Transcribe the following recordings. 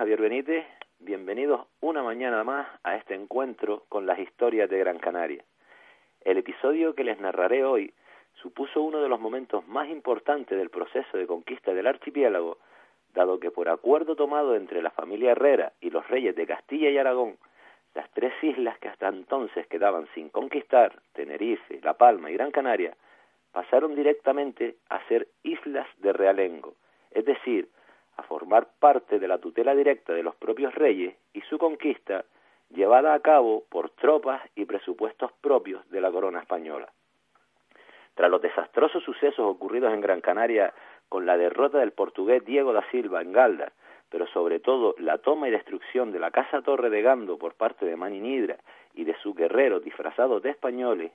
Javier Benítez. Bienvenidos una mañana más a este encuentro con las historias de Gran Canaria. El episodio que les narraré hoy supuso uno de los momentos más importantes del proceso de conquista del archipiélago, dado que por acuerdo tomado entre la familia Herrera y los reyes de Castilla y Aragón, las tres islas que hasta entonces quedaban sin conquistar, Tenerife, La Palma y Gran Canaria, pasaron directamente a ser islas de realengo, es decir, a formar parte de la tutela directa de los propios reyes y su conquista llevada a cabo por tropas y presupuestos propios de la corona española. Tras los desastrosos sucesos ocurridos en Gran Canaria con la derrota del portugués Diego da Silva en Galda, pero sobre todo la toma y destrucción de la Casa Torre de Gando por parte de Maninidra y de sus guerreros disfrazados de españoles,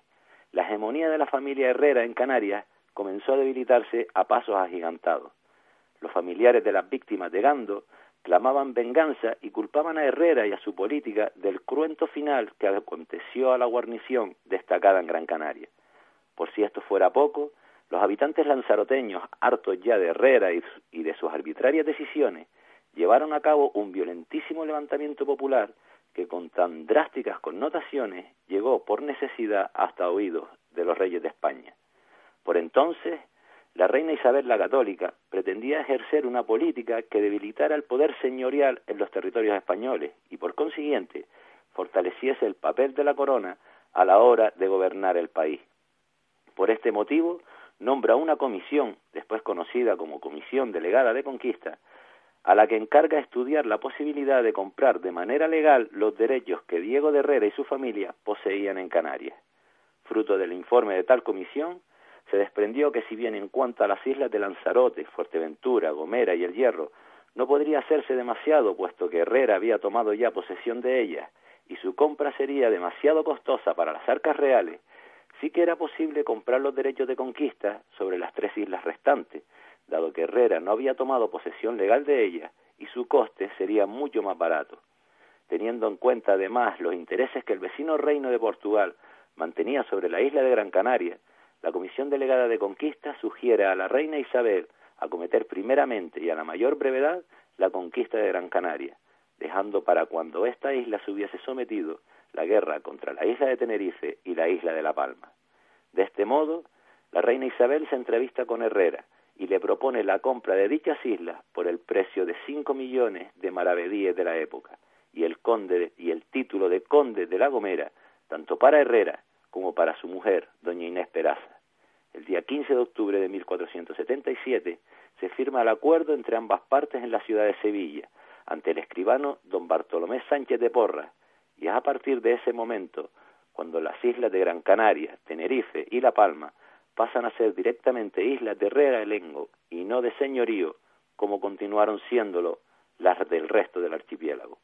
la hegemonía de la familia Herrera en Canarias comenzó a debilitarse a pasos agigantados. Los familiares de las víctimas de Gando clamaban venganza y culpaban a Herrera y a su política del cruento final que aconteció a la guarnición destacada en Gran Canaria. Por si esto fuera poco, los habitantes lanzaroteños, hartos ya de Herrera y de sus arbitrarias decisiones, llevaron a cabo un violentísimo levantamiento popular que con tan drásticas connotaciones llegó por necesidad hasta oídos de los reyes de España. Por entonces, la reina Isabel la Católica pretendía ejercer una política que debilitara el poder señorial en los territorios españoles y, por consiguiente, fortaleciese el papel de la corona a la hora de gobernar el país. Por este motivo, nombra una comisión, después conocida como Comisión Delegada de Conquista, a la que encarga estudiar la posibilidad de comprar de manera legal los derechos que Diego de Herrera y su familia poseían en Canarias. Fruto del informe de tal comisión, se desprendió que si bien en cuanto a las islas de Lanzarote, Fuerteventura, Gomera y El Hierro, no podría hacerse demasiado, puesto que Herrera había tomado ya posesión de ellas, y su compra sería demasiado costosa para las arcas reales, sí que era posible comprar los derechos de conquista sobre las tres islas restantes, dado que Herrera no había tomado posesión legal de ellas y su coste sería mucho más barato. Teniendo en cuenta además los intereses que el vecino reino de Portugal mantenía sobre la isla de Gran Canaria, la Comisión Delegada de Conquista sugiere a la reina Isabel acometer primeramente y a la mayor brevedad la conquista de Gran Canaria, dejando para cuando esta isla se hubiese sometido la guerra contra la isla de Tenerife y la isla de La Palma. De este modo, la reina Isabel se entrevista con Herrera y le propone la compra de dichas islas por el precio de cinco millones de maravedíes de la época y el conde y el título de conde de La Gomera, tanto para Herrera como para su mujer, doña Inés Peraza. El día 15 de octubre de 1477 se firma el acuerdo entre ambas partes en la ciudad de Sevilla, ante el escribano don Bartolomé Sánchez de Porra, y es a partir de ese momento cuando las islas de Gran Canaria, Tenerife y La Palma pasan a ser directamente islas de realengo y no de señorío, como continuaron siéndolo las del resto del archipiélago.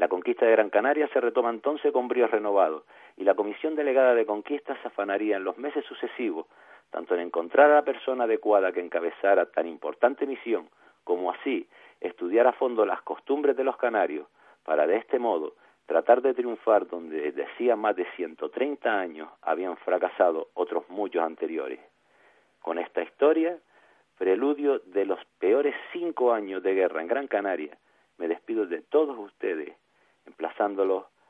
La conquista de Gran Canaria se retoma entonces con bríos renovados y la Comisión Delegada de Conquista se afanaría en los meses sucesivos tanto en encontrar a la persona adecuada que encabezara tan importante misión, como así estudiar a fondo las costumbres de los canarios, para de este modo tratar de triunfar donde desde hacía más de 130 años habían fracasado otros muchos anteriores. Con esta historia, preludio de los peores cinco años de guerra en Gran Canaria, me despido de todos ustedes,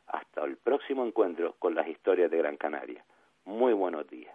hasta el próximo encuentro con las historias de Gran Canaria. Muy buenos días.